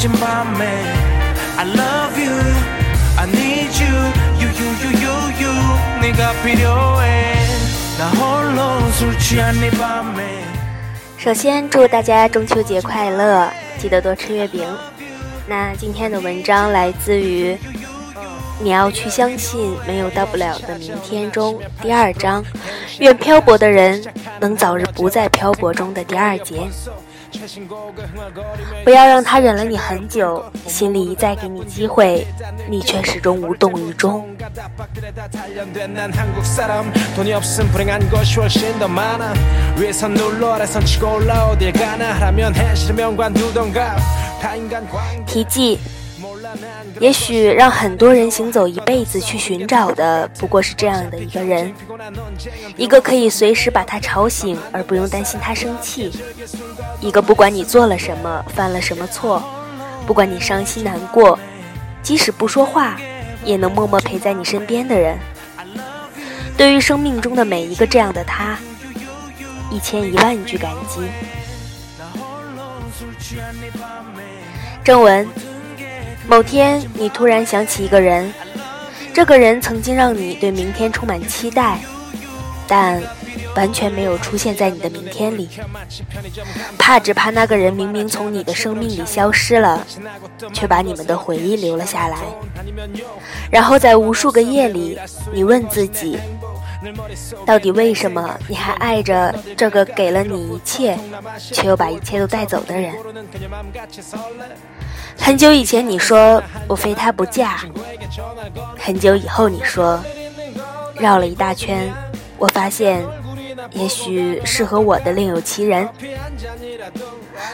밤에 모든 게 버거워진 밤에 I love you I need you you you you you you 네가 필요해 나 홀로 술 취한 네 밤에 首先祝大家中秋节快乐，记得多吃月饼。那今天的文章来自于《你要去相信没有大不了的明天》中第二章，愿漂泊的人能早日不再漂泊中的第二节。 不要让他忍了你很久心里一再给你机会你却始终无动于衷。提记也许让很多人行走一辈子去寻找的不过是这样的一个人一个可以随时把他吵醒而不用担心他生气一个不管你做了什么犯了什么错不管你伤心难过即使不说话也能默默陪在你身边的人。对于生命中的每一个这样的他一千一万句感激。正文某天，你突然想起一个人，这个人曾经让你对明天充满期待，但完全没有出现在你的明天里。怕只怕那个人明明从你的生命里消失了，却把你们的回忆留了下来。然后在无数个夜里，你问自己，到底为什么你还爱着这个给了你一切却又把一切都带走的人？很久以前你说我非他不嫁很久以后你说绕了一大圈我发现也许适合我的另有其人。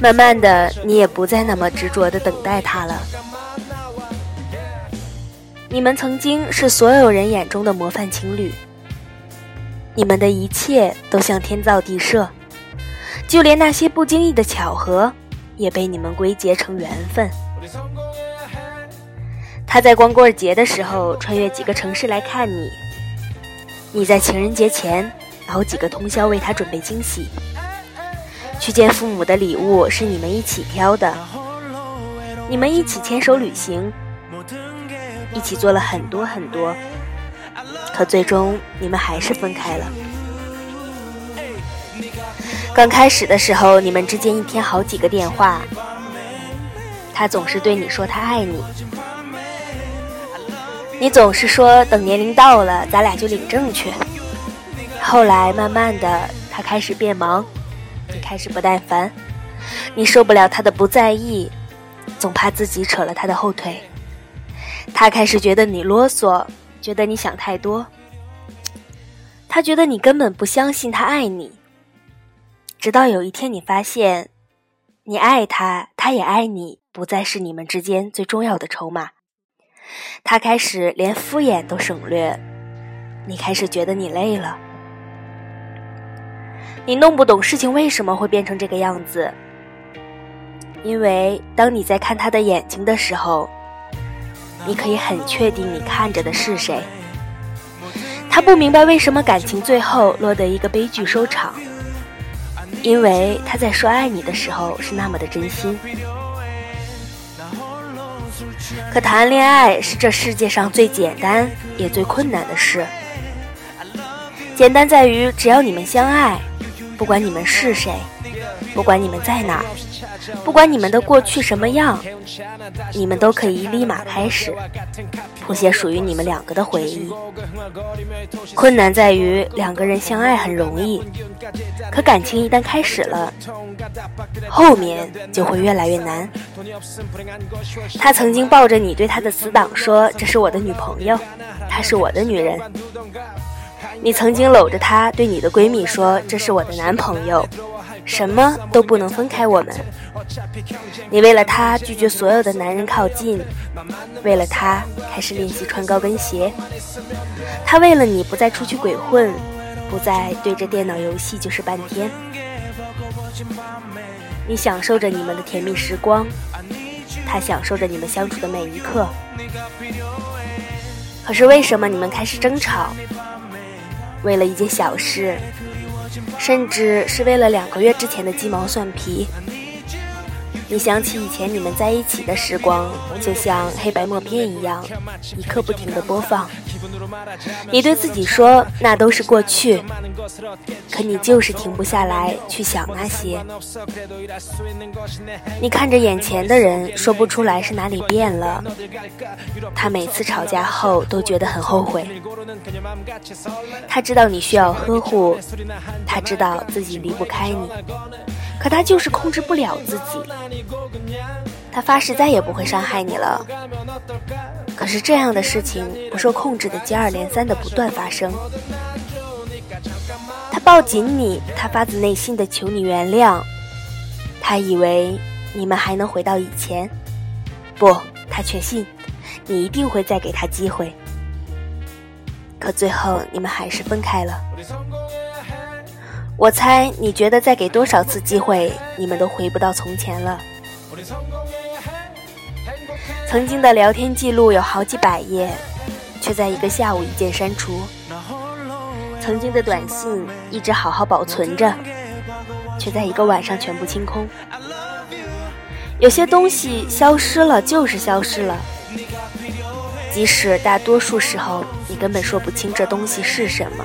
慢慢的你也不再那么执着的等待他了。你们曾经是所有人眼中的模范情侣你们的一切都像天造地设。就连那些不经意的巧合也被你们归结成缘分。他在光棍节的时候穿越几个城市来看你。你在情人节前熬几个通宵为他准备惊喜。去见父母的礼物是你们一起挑的。你们一起牵手旅行。一起做了很多很多可最终你们还是分开了。刚开始的时候，你们之间一天好几个电话，他总是对你说他爱你，你总是说等年龄到了，咱俩就领证去。后来慢慢的，他开始变忙，你开始不耐烦，你受不了他的不在意，总怕自己扯了他的后腿。他开始觉得你啰嗦，觉得你想太多。他觉得你根本不相信他爱你。直到有一天，你发现，你爱他，他也爱你，不再是你们之间最重要的筹码。他开始连敷衍都省略，你开始觉得你累了。你弄不懂事情为什么会变成这个样子，因为当你在看他的眼睛的时候，你可以很确定你看着的是谁。他不明白为什么感情最后落得一个悲剧收场，因为他在说爱你的时候是那么的真心。可谈恋爱是这世界上最简单也最困难的事。简单在于，只要你们相爱，不管你们是谁，不管你们在哪，不管你们的过去什么样，你们都可以立马开始谱写属于你们两个的回忆。困难在于，两个人相爱很容易，可感情一旦开始了，后面就会越来越难。他曾经抱着你对他的死党说：“这是我的女朋友，她是我的女人。”你曾经搂着她对你的闺蜜说：“这是我的男朋友，什么都不能分开我们。”你为了他拒绝所有的男人靠近，为了他开始练习穿高跟鞋。他为了你不再出去鬼混，不再对着电脑游戏就是半天。你享受着你们的甜蜜时光，他享受着你们相处的每一刻。可是为什么你们开始争吵？为了一件小事，甚至是为了两个月之前的鸡毛蒜皮。你想起以前你们在一起的时光，就像黑白默片一样，一刻不停的播放。你对自己说那都是过去，可你就是停不下来去想那些。你看着眼前的人，说不出来是哪里变了。他每次吵架后都觉得很后悔。他知道你需要呵护，他知道自己离不开你。可他就是控制不了自己，他发誓再也不会伤害你了。可是这样的事情不受控制的接二连三的不断发生。他抱紧你，他发自内心的求你原谅。他以为你们还能回到以前，不，他确信你一定会再给他机会。可最后你们还是分开了。我猜你觉得再给多少次机会，你们都回不到从前了。曾经的聊天记录有好几百页，却在一个下午一键删除。曾经的短信一直好好保存着，却在一个晚上全部清空。有些东西消失了就是消失了，即使大多数时候你根本说不清这东西是什么。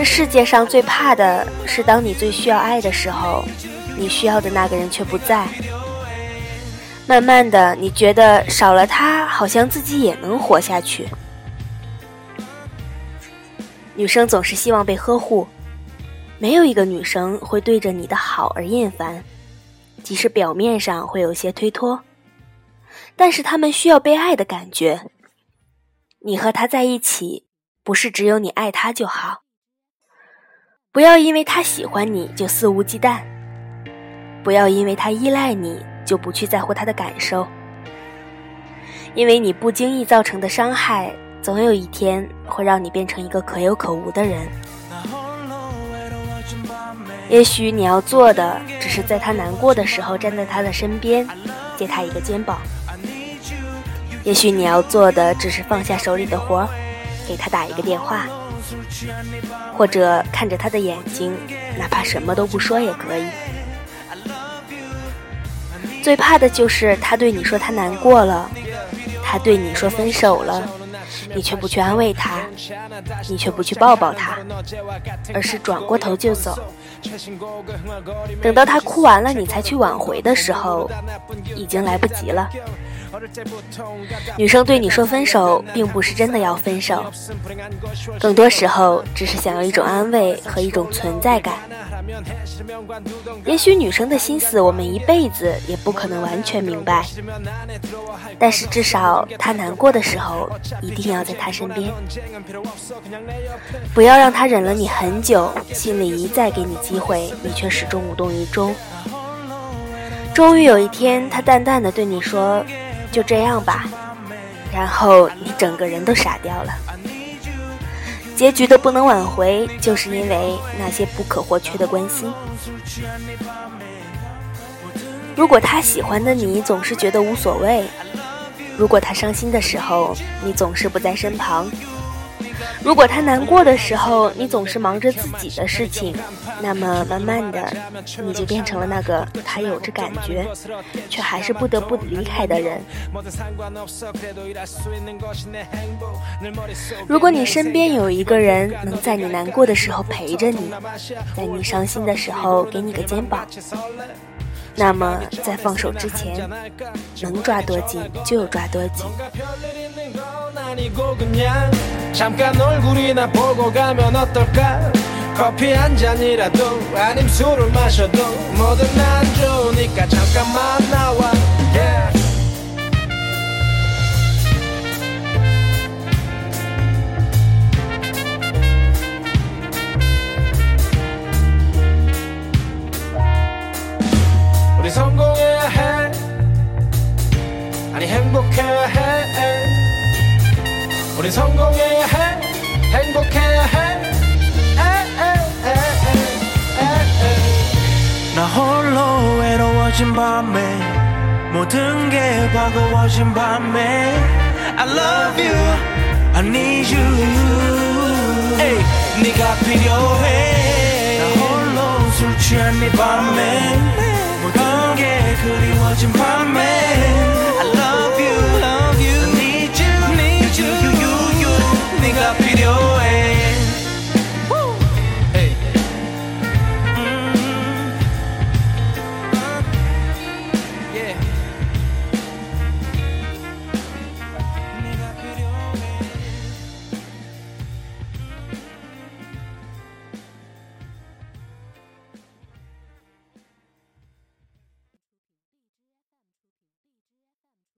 这世界上最怕的是，当你最需要爱的时候，你需要的那个人却不在。慢慢的，你觉得少了他，好像自己也能活下去。女生总是希望被呵护，没有一个女生会对着你的好而厌烦，即使表面上会有些推脱，但是她们需要被爱的感觉。你和他在一起，不是只有你爱他就好。不要因为他喜欢你就肆无忌惮，不要因为他依赖你就不去在乎他的感受，因为你不经意造成的伤害，总有一天会让你变成一个可有可无的人。也许你要做的只是在他难过的时候站在他的身边，借他一个肩膀；也许你要做的只是放下手里的活，给他打一个电话。或者看着他的眼睛，哪怕什么都不说也可以。最怕的就是他对你说他难过了，他对你说分手了，你却不去安慰他，你却不去抱抱他，而是转过头就走。等到他哭完了，你才去挽回的时候，已经来不及了。女生对你说分手，并不是真的要分手，更多时候只是想要一种安慰和一种存在感。也许女生的心思，我们一辈子也不可能完全明白，但是至少她难过的时候，一定要在她身边，不要让她忍了你很久，心里一再给你机会，你却始终无动于衷。终于有一天，她淡淡的对你说。就这样吧，然后你整个人都傻掉了。结局的不能挽回，就是因为那些不可或缺的关心。如果他喜欢的你总是觉得无所谓，如果他伤心的时候你总是不在身旁。如果他难过的时候，你总是忙着自己的事情，那么慢慢的，你就变成了那个他有着感觉，却还是不得不离开的人。如果你身边有一个人能在你难过的时候陪着你，在你伤心的时候给你个肩膀，那么在放手之前，能抓多紧就抓多紧。 커피 한 잔이라도 아님 술을 마셔도 뭐든 난 좋으니까 잠깐만 나와. Yeah. 우리 성공해야 해 아니 행복해야 해 우리 성공해야 해. 행복해 홀로 외로워진 밤에 모든 게 버거워진 밤에 I love you I need you hey. 네가 필요해 나 홀로 술 취한 네 밤에 모든 게 그리워진 밤에